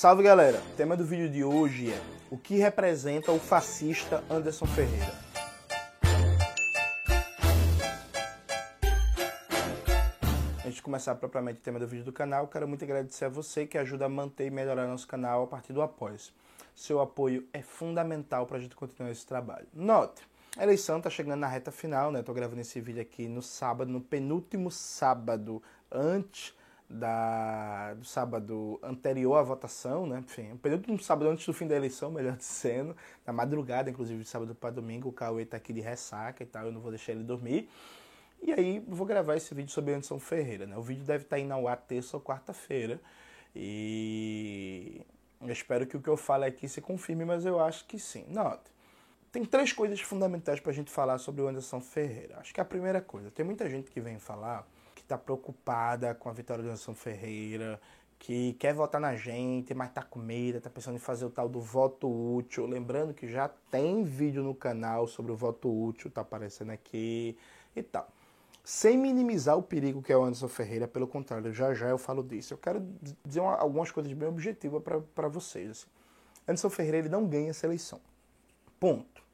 Salve galera! O tema do vídeo de hoje é o que representa o fascista Anderson Ferreira. Antes de começar propriamente o tema do vídeo do canal, quero muito agradecer a você que ajuda a manter e melhorar nosso canal a partir do apoio. Seu apoio é fundamental para a gente continuar esse trabalho. Note, a eleição está chegando na reta final, né? Estou gravando esse vídeo aqui no sábado, no penúltimo sábado antes da, do sábado anterior à votação, né? Enfim, o penúltimo sábado antes do fim da eleição, melhor dizendo, na madrugada, inclusive de sábado para domingo, o Cauê está aqui de ressaca e tal, eu não vou deixar ele dormir. E aí vou gravar esse vídeo sobre Anderson Ferreira, né? O vídeo deve estar tá indo ao ar terça ou quarta-feira. E eu espero que o que eu falo aqui se confirme, mas eu acho que sim. Note, tem três coisas fundamentais para a gente falar sobre o Anderson Ferreira. Acho que a primeira coisa, tem muita gente que vem falar está preocupada com a vitória do Anderson Ferreira, que quer votar na gente, mas está com medo, está pensando em fazer o tal do voto útil. Lembrando que já tem vídeo no canal sobre o voto útil, está aparecendo aqui e tal. Sem minimizar o perigo que é o Anderson Ferreira, pelo contrário, já já eu falo disso. Eu quero dizer uma, algumas coisas bem objetivas para vocês. Assim. Anderson Ferreira ele não ganha essa eleição. Ponto.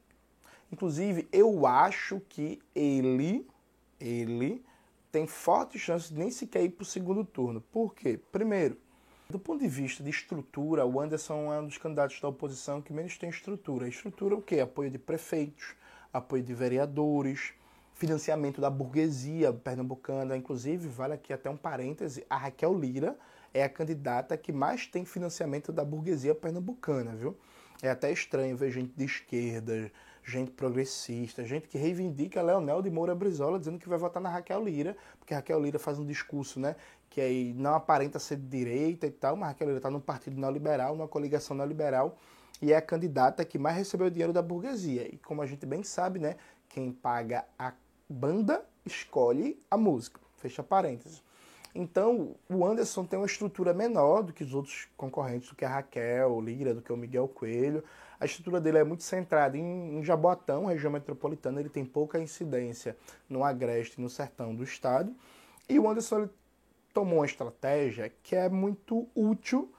Inclusive, eu acho que ele, ele tem fortes chances de nem sequer ir para o segundo turno. Por quê? Primeiro, do ponto de vista de estrutura, o Anderson é um dos candidatos da oposição que menos tem estrutura. Estrutura o quê? Apoio de prefeitos, apoio de vereadores, financiamento da burguesia pernambucana. Inclusive, vale aqui até um parêntese, a Raquel Lira é a candidata que mais tem financiamento da burguesia pernambucana, viu? É até estranho ver gente de esquerda, gente progressista, gente que reivindica Leonel de Moura Brizola dizendo que vai votar na Raquel Lira, porque Raquel Lira faz um discurso, né, que aí não aparenta ser de direita e tal, mas Raquel Lira está num partido neoliberal, numa coligação neoliberal, e é a candidata que mais recebeu dinheiro da burguesia. E como a gente bem sabe, né, quem paga a banda escolhe a música. Fecha parênteses. Então, o Anderson tem uma estrutura menor do que os outros concorrentes, do que a Raquel Lira, do que o Miguel Coelho. A estrutura dele é muito centrada em, em Jaboatão, região metropolitana, ele tem pouca incidência no agreste, no sertão do estado. E o Anderson tomou uma estratégia que é muito útil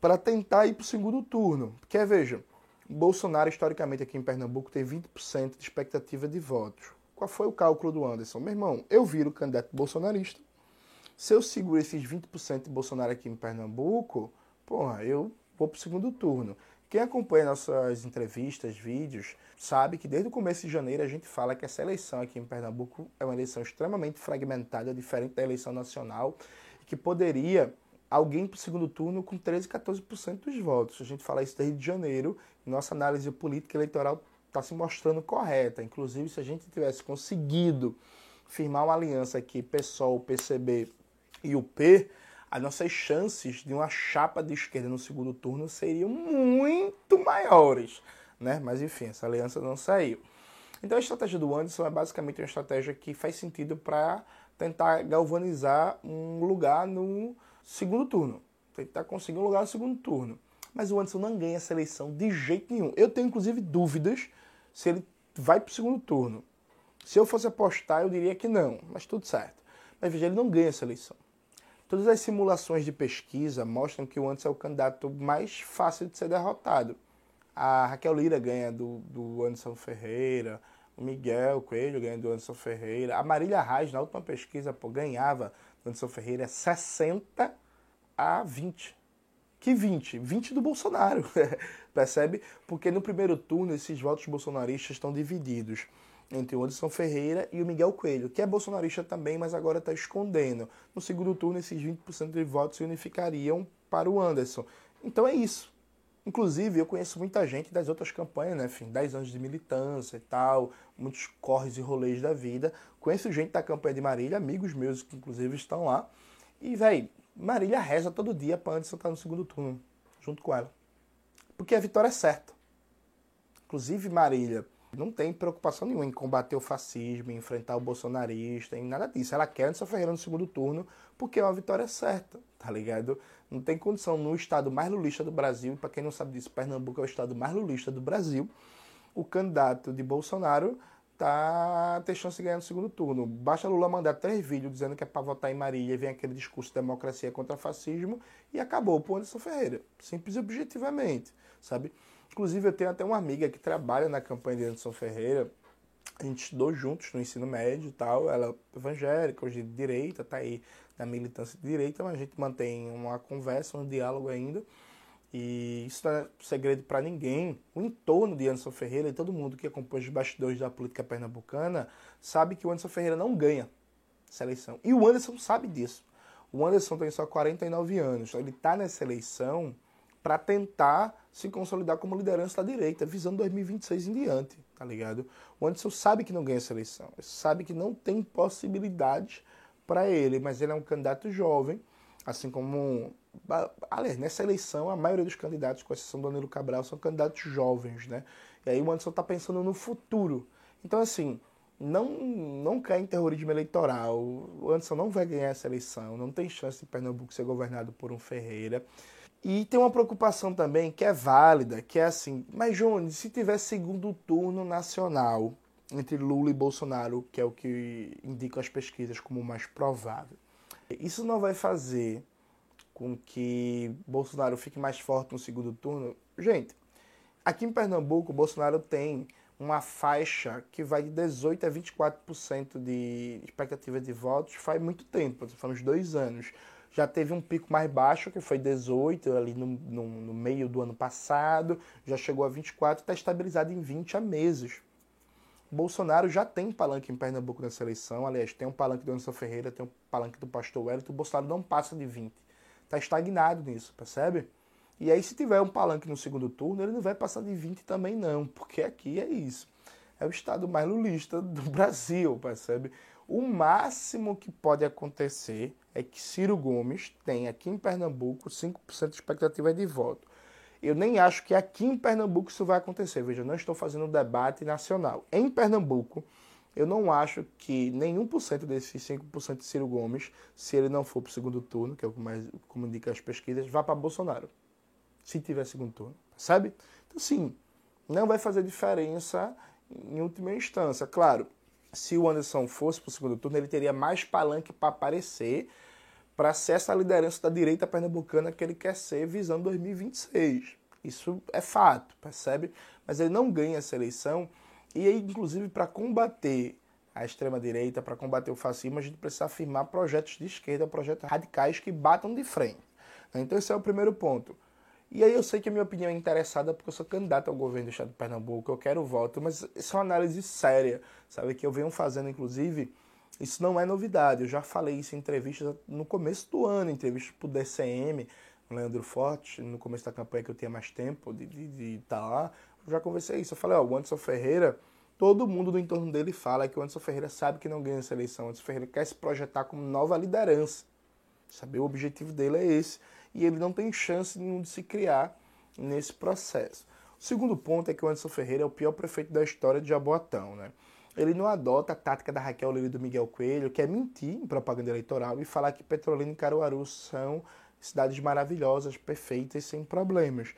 para tentar ir para o segundo turno. Porque, veja, Bolsonaro, historicamente, aqui em Pernambuco, tem 20% de expectativa de votos. Qual foi o cálculo do Anderson? Meu irmão, eu viro candidato bolsonarista, se eu seguro esses 20% de Bolsonaro aqui em Pernambuco, porra, eu vou para o segundo turno. Quem acompanha nossas entrevistas, vídeos, sabe que desde o começo de janeiro a gente fala que essa eleição aqui em Pernambuco é uma eleição extremamente fragmentada, diferente da eleição nacional, que poderia alguém para o segundo turno com 13, 14% dos votos. A gente fala isso desde janeiro, nossa análise política eleitoral está se mostrando correta. Inclusive, se a gente tivesse conseguido firmar uma aliança aqui, PSOL, PCB, e o P, as nossas chances de uma chapa de esquerda no segundo turno seriam muito maiores, né? Mas enfim, essa aliança não saiu. Então a estratégia do Anderson é basicamente uma estratégia que faz sentido para tentar galvanizar um lugar no segundo turno, tentar conseguir um lugar no segundo turno. Mas o Anderson não ganha essa eleição de jeito nenhum. Eu tenho inclusive dúvidas se ele vai para o segundo turno. Se eu fosse apostar, eu diria que não, mas tudo certo. Mas veja, ele não ganha essa eleição. Todas as simulações de pesquisa mostram que o Anderson é o candidato mais fácil de ser derrotado. A Raquel Lira ganha do, do Anderson Ferreira, o Miguel Coelho ganha do Anderson Ferreira, a Marília Reis, na última pesquisa, pô, ganhava do Anderson Ferreira 60 a 20. Que 20? 20 do Bolsonaro, percebe? Porque no primeiro turno esses votos bolsonaristas estão divididos entre o Anderson Ferreira e o Miguel Coelho, que é bolsonarista também, mas agora está escondendo. No segundo turno, esses 20% de votos se unificariam para o Anderson. Então é isso. Inclusive, eu conheço muita gente das outras campanhas, né? Enfim, 10 anos de militância e tal, muitos corres e rolês da vida. Conheço gente da campanha de Marília, amigos meus que inclusive estão lá. E, velho, Marília reza todo dia para Anderson estar no segundo turno, junto com ela. Porque a vitória é certa. Inclusive, Marília, não tem preocupação nenhuma em combater o fascismo, em enfrentar o bolsonarista, em nada disso. Ela quer Anderson Ferreira no segundo turno porque é uma vitória certa, tá ligado? Não tem condição no estado mais lulista do Brasil, para quem não sabe disso, Pernambuco é o estado mais lulista do Brasil, o candidato de Bolsonaro tá ter chance de ganhar no segundo turno. Basta Lula mandar três vídeos dizendo que é para votar em Marília vem aquele discurso de democracia contra fascismo e acabou pro Anderson Ferreira. Simples e objetivamente, sabe? Inclusive, eu tenho até uma amiga que trabalha na campanha de Anderson Ferreira. A gente estudou juntos no ensino médio e tal. Ela é evangélica, hoje de direita, tá aí na militância de direita, mas a gente mantém uma conversa, um diálogo ainda. E isso não é segredo para ninguém. O entorno de Anderson Ferreira e todo mundo que acompanha os bastidores da política pernambucana sabe que o Anderson Ferreira não ganha essa eleição. E o Anderson sabe disso. O Anderson tem só 49 anos. Então ele está nessa eleição para tentar se consolidar como liderança da direita, visando 2026 em diante, tá ligado? O Anderson sabe que não ganha essa eleição. Ele sabe que não tem possibilidade para ele, mas ele é um candidato jovem, assim como aliás, nessa eleição, a maioria dos candidatos, com exceção do Danilo Cabral, são candidatos jovens, né? E aí o Anderson está pensando no futuro. Então, assim, não, não quer em terrorismo eleitoral. O Anderson não vai ganhar essa eleição. Não tem chance de Pernambuco ser governado por um Ferreira. E tem uma preocupação também que é válida, que é assim, mas Jones, se tiver segundo turno nacional entre Lula e Bolsonaro, que é o que indicam as pesquisas como mais provável, isso não vai fazer com que Bolsonaro fique mais forte no segundo turno. Gente, aqui em Pernambuco, Bolsonaro tem uma faixa que vai de 18% a 24% de expectativa de votos faz muito tempo, faz uns dois anos. Já teve um pico mais baixo, que foi 18, ali no, no, no meio do ano passado, já chegou a 24, está estabilizado em 20 há meses. Bolsonaro já tem palanque em Pernambuco nessa eleição, aliás, tem um palanque do Anderson Ferreira, tem um palanque do Pastor Wellington, o Bolsonaro não passa de 20 está estagnado nisso, percebe? E aí, se tiver um palanque no segundo turno, ele não vai passar de 20 também, não, porque aqui é isso. É o estado mais lulista do Brasil, percebe? O máximo que pode acontecer é que Ciro Gomes tem aqui em Pernambuco 5% de expectativa de voto. Eu nem acho que aqui em Pernambuco isso vai acontecer. Veja, eu não estou fazendo um debate nacional. Em Pernambuco, eu não acho que nenhum por cento desses 5% de Ciro Gomes, se ele não for para o segundo turno, que é o que mais como indicam as pesquisas, vá para Bolsonaro. Se tiver segundo turno, sabe? Então, sim, não vai fazer diferença em última instância. Claro, se o Anderson fosse para o segundo turno, ele teria mais palanque para aparecer para ser essa liderança da direita pernambucana que ele quer ser visando 2026. Isso é fato, percebe? Mas ele não ganha essa eleição e aí, inclusive, para combater a extrema-direita, para combater o fascismo, a gente precisa afirmar projetos de esquerda, projetos radicais que batam de frente. Então, esse é o primeiro ponto. E aí eu sei que a minha opinião é interessada porque eu sou candidato ao governo do estado de Pernambuco, eu quero voto, mas isso é uma análise séria, sabe? Que eu venho fazendo, inclusive, isso não é novidade. Eu já falei isso em entrevistas no começo do ano, entrevistas para o DCM, Leandro Forte, no começo da campanha que eu tinha mais tempo de estar de, de tá lá já conversei isso. Eu falei, ó, o Anderson Ferreira, todo mundo do entorno dele fala que o Anderson Ferreira sabe que não ganha essa eleição. O Anderson Ferreira quer se projetar como nova liderança. Saber o objetivo dele é esse. E ele não tem chance de se criar nesse processo. O segundo ponto é que o Anderson Ferreira é o pior prefeito da história de Jaboatão, né? Ele não adota a tática da Raquel Lira e do Miguel Coelho, que é mentir em propaganda eleitoral e falar que Petrolina e Caruaru são cidades maravilhosas, perfeitas, sem problemas.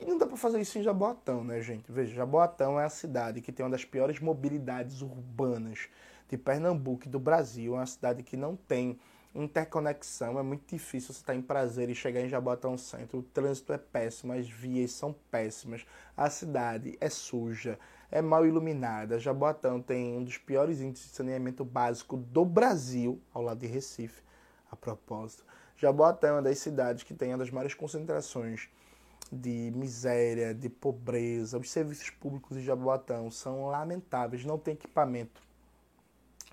E não dá para fazer isso em Jaboatão, né, gente? Veja, Jaboatão é a cidade que tem uma das piores mobilidades urbanas de Pernambuco e do Brasil. É uma cidade que não tem interconexão. É muito difícil você estar em prazer e chegar em Jaboatão Centro. O trânsito é péssimo, as vias são péssimas, a cidade é suja, é mal iluminada. Jaboatão tem um dos piores índices de saneamento básico do Brasil, ao lado de Recife, a propósito. Jaboatão é uma das cidades que tem uma das maiores concentrações de miséria, de pobreza. Os serviços públicos de Jaboatão são lamentáveis, não tem equipamento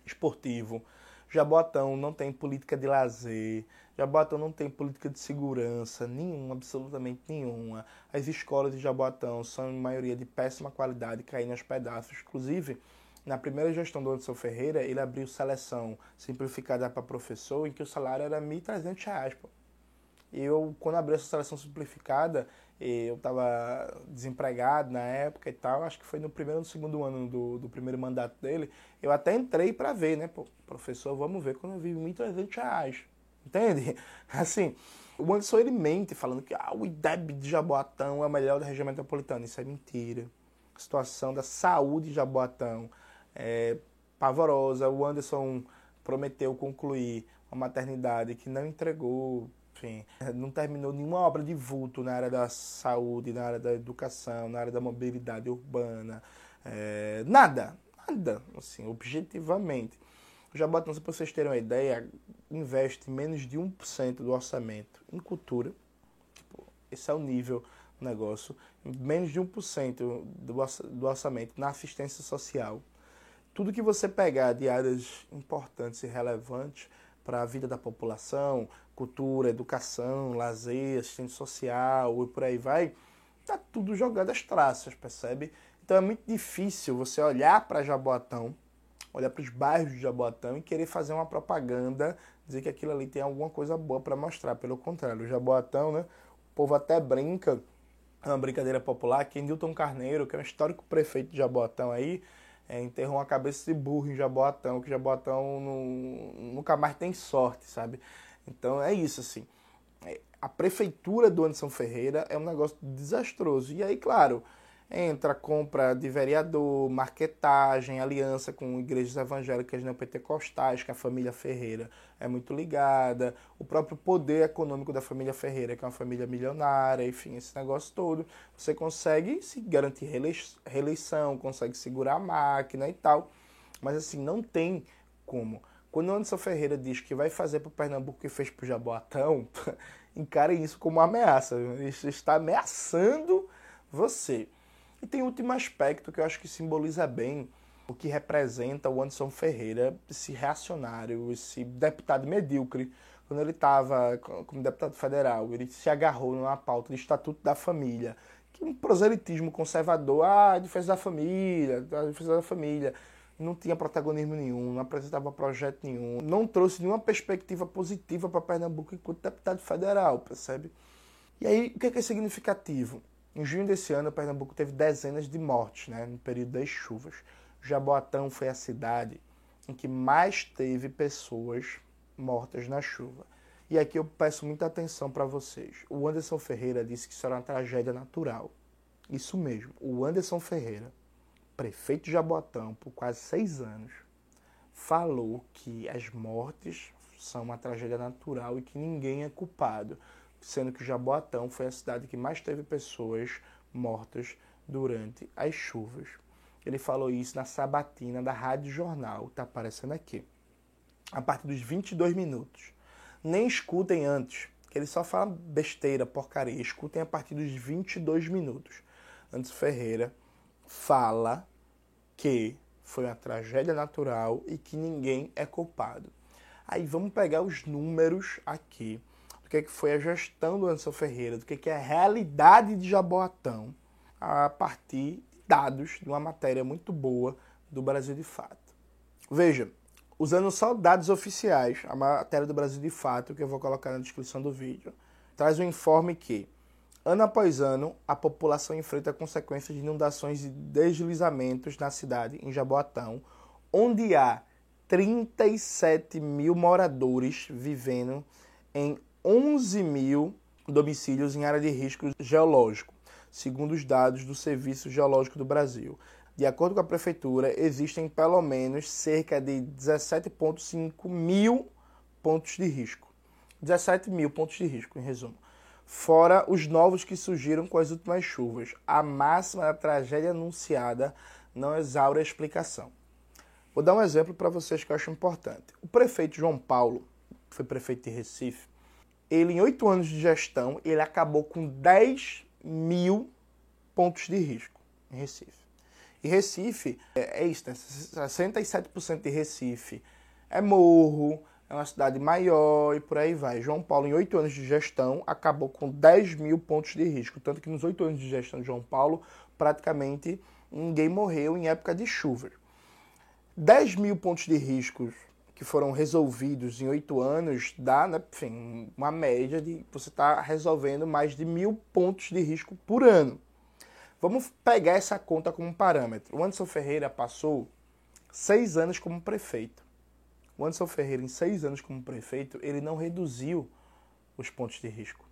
esportivo. Jaboatão não tem política de lazer. Jaboatão não tem política de segurança nenhuma, absolutamente nenhuma. As escolas de Jaboatão são, em maioria, de péssima qualidade, caindo aos pedaços. Inclusive, na primeira gestão do Anderson Ferreira, ele abriu seleção simplificada para professor, em que o salário era R$ 1.300. Eu, quando abri essa seleção simplificada, eu estava desempregado na época e tal, acho que foi no primeiro ou no segundo ano do, do primeiro mandato dele, eu até entrei para ver, né? Pô, professor, vamos ver quando eu vi 1.300 reais, entende? Assim, o Anderson ele mente falando que ah, o IDEB de Jaboatão é o melhor da região metropolitana, isso é mentira. A situação da saúde de Jaboatão é, pavorosa. O Anderson prometeu concluir uma maternidade que não entregou, enfim, não terminou nenhuma obra de vulto na área da saúde, na área da educação, na área da mobilidade urbana, é, nada, nada, assim, objetivamente. O Jaboatão, para vocês terem uma ideia, investe menos de 1% do orçamento em cultura. Tipo, esse é o nível do negócio. Menos de 1% do orçamento na assistência social. Tudo que você pegar de áreas importantes e relevantes para a vida da população, cultura, educação, lazer, assistência social e por aí vai, tá tudo jogado às traças, percebe? Então é muito difícil você olhar para Jaboatão olhar para os bairros de Jaboatão e querer fazer uma propaganda, dizer que aquilo ali tem alguma coisa boa para mostrar. Pelo contrário, o Jaboatão, né? O povo até brinca, é uma brincadeira popular, que Newton Carneiro, que é um histórico prefeito de Jaboatão aí, é, enterrou uma cabeça de burro em Jaboatão, que Jaboatão nunca mais tem sorte, sabe? Então é isso, assim. É, a prefeitura do Anderson Ferreira é um negócio desastroso. E aí, claro, entra compra de vereador, marquetagem, aliança com igrejas evangélicas neopentecostais, que a família Ferreira é muito ligada, o próprio poder econômico da família Ferreira, que é uma família milionária, enfim, esse negócio todo. Você consegue se garantir reeleição, consegue segurar a máquina e tal, mas assim, não tem como. Quando o Anderson Ferreira diz que vai fazer para o Pernambuco que fez para o Jaboatão, encarem isso como uma ameaça. Isso está ameaçando você. E tem um último aspecto que eu acho que simboliza bem o que representa o Anderson Ferreira, esse reacionário, esse deputado medíocre. Quando ele estava como deputado federal, ele se agarrou numa pauta de Estatuto da Família, que é um proselitismo conservador, ah, defesa da família, defesa da família. Não tinha protagonismo nenhum, não apresentava projeto nenhum, não trouxe nenhuma perspectiva positiva para Pernambuco enquanto deputado federal, percebe? E aí, o que é, que é significativo? Em junho desse ano, Pernambuco teve dezenas de mortes né, no período das chuvas. Jaboatão foi a cidade em que mais teve pessoas mortas na chuva. E aqui eu peço muita atenção para vocês. O Anderson Ferreira disse que isso era uma tragédia natural. Isso mesmo. O Anderson Ferreira, prefeito de Jaboatão por quase seis anos, falou que as mortes são uma tragédia natural e que ninguém é culpado sendo que Jaboatão foi a cidade que mais teve pessoas mortas durante as chuvas. Ele falou isso na sabatina da Rádio Jornal, está aparecendo aqui. A partir dos 22 minutos. Nem escutem antes, que ele só fala besteira, porcaria. Escutem a partir dos 22 minutos. Antes Ferreira fala que foi uma tragédia natural e que ninguém é culpado. Aí vamos pegar os números aqui do que, é que foi a gestão do Anderson Ferreira, do que, é que é a realidade de Jaboatão, a partir de dados de uma matéria muito boa do Brasil de Fato. Veja, usando só dados oficiais, a matéria do Brasil de Fato, que eu vou colocar na descrição do vídeo, traz um informe que, ano após ano, a população enfrenta consequências de inundações e deslizamentos na cidade, em Jaboatão, onde há 37 mil moradores vivendo em 11 mil domicílios em área de risco geológico, segundo os dados do Serviço Geológico do Brasil. De acordo com a Prefeitura, existem pelo menos cerca de 17,5 mil pontos de risco. 17 mil pontos de risco, em resumo. Fora os novos que surgiram com as últimas chuvas. A máxima da tragédia anunciada não exaure a explicação. Vou dar um exemplo para vocês que eu acho importante. O prefeito João Paulo, que foi prefeito de Recife, ele em oito anos de gestão, ele acabou com 10 mil pontos de risco em Recife. E Recife é, é isso, né? 67% de Recife é morro, é uma cidade maior e por aí vai. João Paulo, em oito anos de gestão, acabou com 10 mil pontos de risco. Tanto que nos oito anos de gestão de João Paulo, praticamente ninguém morreu em época de chuvas. 10 mil pontos de risco que foram resolvidos em oito anos dá, né, enfim, uma média de você estar tá resolvendo mais de mil pontos de risco por ano. Vamos pegar essa conta como parâmetro. O Anderson Ferreira passou seis anos como prefeito. O Anderson Ferreira, em seis anos como prefeito, ele não reduziu os pontos de risco.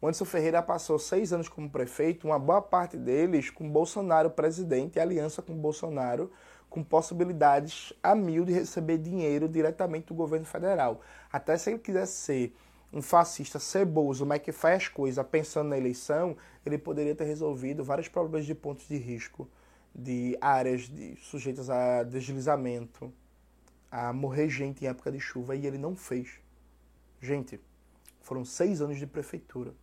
O Anderson Ferreira passou seis anos como prefeito, uma boa parte deles com Bolsonaro presidente aliança com Bolsonaro, com possibilidades a mil de receber dinheiro diretamente do governo federal. Até se ele quisesse ser um fascista ceboso, mas que faz as coisas pensando na eleição, ele poderia ter resolvido vários problemas de pontos de risco, de áreas de, sujeitas a deslizamento, a morrer gente em época de chuva, e ele não fez. Gente, foram seis anos de prefeitura.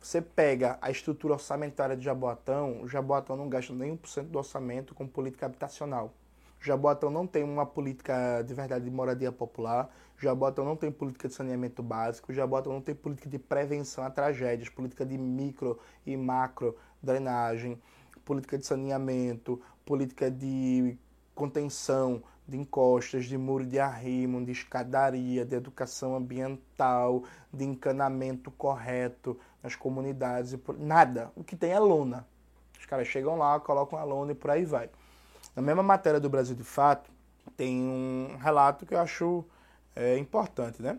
Você pega a estrutura orçamentária de Jaboatão, o Jaboatão não gasta nem 1% do orçamento com política habitacional. Jaboatão não tem uma política de verdade de moradia popular, Jaboatão não tem política de saneamento básico, Jaboatão não tem política de prevenção a tragédias, política de micro e macro drenagem, política de saneamento, política de contenção de encostas, de muro de arrimo, de escadaria, de educação ambiental, de encanamento correto nas comunidades. Nada. O que tem é lona. Os caras chegam lá, colocam a lona e por aí vai. Na mesma matéria do Brasil de Fato, tem um relato que eu acho é, importante, né?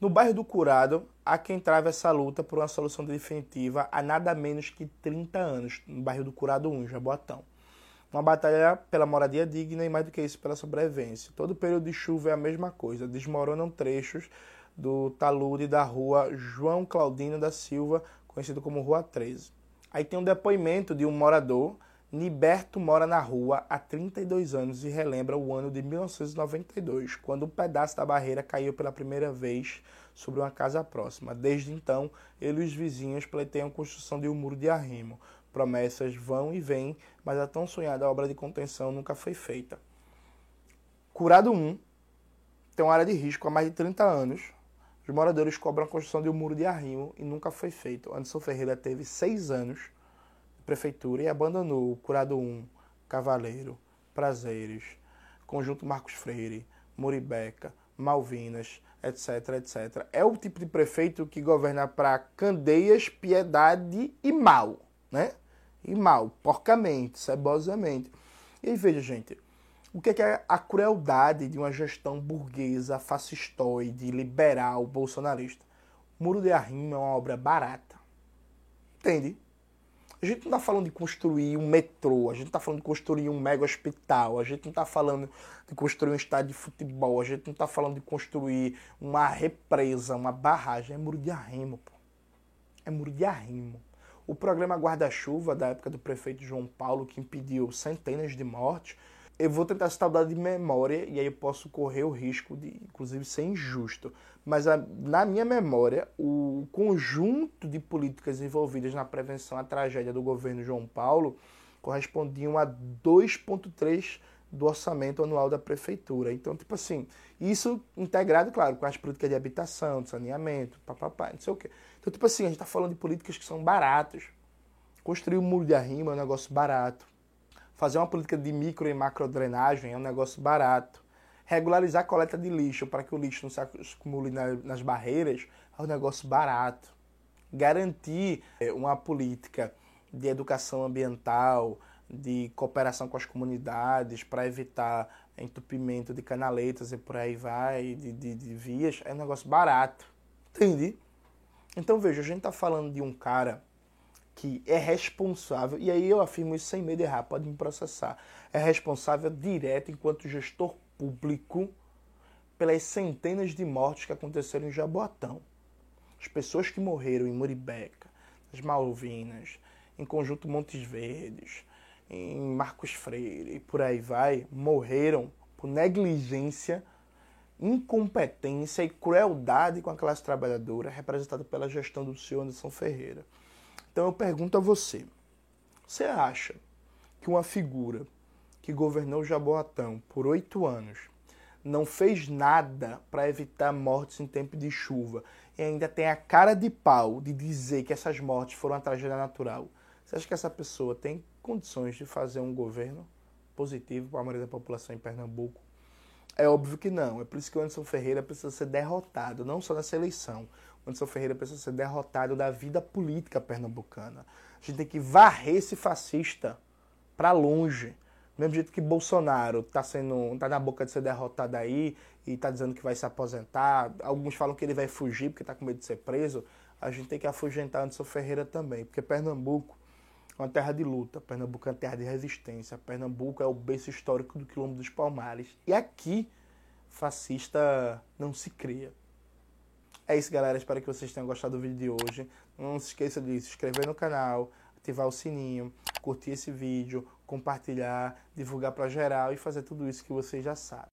No bairro do Curado, há quem trava essa luta por uma solução definitiva há nada menos que 30 anos, no bairro do Curado 1, Jaboatão. Uma batalha pela moradia digna e mais do que isso pela sobrevivência. Todo período de chuva é a mesma coisa, desmoronam trechos do talude da rua João Claudino da Silva, conhecido como Rua 13. Aí tem um depoimento de um morador, Niberto mora na rua há 32 anos e relembra o ano de 1992, quando um pedaço da barreira caiu pela primeira vez sobre uma casa próxima. Desde então, ele e os vizinhos pleiteiam a construção de um muro de arrimo. Promessas vão e vêm, mas a tão sonhada obra de contenção nunca foi feita. Curado 1 tem uma área de risco há mais de 30 anos. Os moradores cobram a construção de um muro de arrimo e nunca foi feito. Anderson Ferreira teve seis anos prefeitura e abandonou Curado 1, Cavaleiro, Prazeres, Conjunto Marcos Freire, Muribeca, Malvinas, etc, etc. É o tipo de prefeito que governa para Candeias, Piedade e Mal, né? E mal, porcamente, cebosamente. E aí, veja, gente, o que é a crueldade de uma gestão burguesa, fascistoide, liberal, bolsonarista? Muro de Arrimo é uma obra barata. Entende? A gente não está falando de construir um metrô, a gente está falando de construir um mega hospital, a gente não está falando de construir um estádio de futebol, a gente não está falando de construir uma represa, uma barragem. É muro de arrimo, pô. É muro de arrimo. O programa Guarda-Chuva, da época do prefeito João Paulo, que impediu centenas de mortes, eu vou tentar o dado de memória e aí eu posso correr o risco de, inclusive, ser injusto. Mas a, na minha memória, o conjunto de políticas envolvidas na prevenção à tragédia do governo João Paulo correspondiam a 2,3% do orçamento anual da prefeitura. Então, tipo assim, isso integrado, claro, com as políticas de habitação, de saneamento, papapá, não sei o quê. Então, tipo assim, a gente está falando de políticas que são baratas. Construir um muro de arrimo é um negócio barato. Fazer uma política de micro e macro drenagem é um negócio barato. Regularizar a coleta de lixo para que o lixo não se acumule nas barreiras é um negócio barato. Garantir é, uma política de educação ambiental, de cooperação com as comunidades para evitar entupimento de canaletas e por aí vai, de, de, de vias, é um negócio barato. Entende? Então veja, a gente está falando de um cara que é responsável, e aí eu afirmo isso sem medo de errar, pode me processar, é responsável direto enquanto gestor público pelas centenas de mortes que aconteceram em Jaboatão. As pessoas que morreram em Muribeca, nas Malvinas, em Conjunto Montes Verdes, em Marcos Freire e por aí vai, morreram por negligência incompetência e crueldade com a classe trabalhadora representada pela gestão do senhor Anderson Ferreira. Então eu pergunto a você: você acha que uma figura que governou Jaboatão por oito anos não fez nada para evitar mortes em tempo de chuva e ainda tem a cara de pau de dizer que essas mortes foram uma tragédia natural? Você acha que essa pessoa tem condições de fazer um governo positivo para a maioria da população em Pernambuco? É óbvio que não. É por isso que o Anderson Ferreira precisa ser derrotado, não só nessa eleição. Anderson Ferreira precisa ser derrotado da vida política pernambucana. A gente tem que varrer esse fascista para longe. Do mesmo jeito que Bolsonaro está sendo, tá na boca de ser derrotado aí e está dizendo que vai se aposentar. Alguns falam que ele vai fugir porque está com medo de ser preso. A gente tem que afugentar Anderson Ferreira também, porque Pernambuco é uma terra de luta, Pernambuco é uma terra de resistência, Pernambuco é o berço histórico do Quilombo dos Palmares. E aqui, fascista não se cria. É isso, galera. Espero que vocês tenham gostado do vídeo de hoje. Não se esqueça de se inscrever no canal, ativar o sininho, curtir esse vídeo, compartilhar, divulgar para geral e fazer tudo isso que vocês já sabem.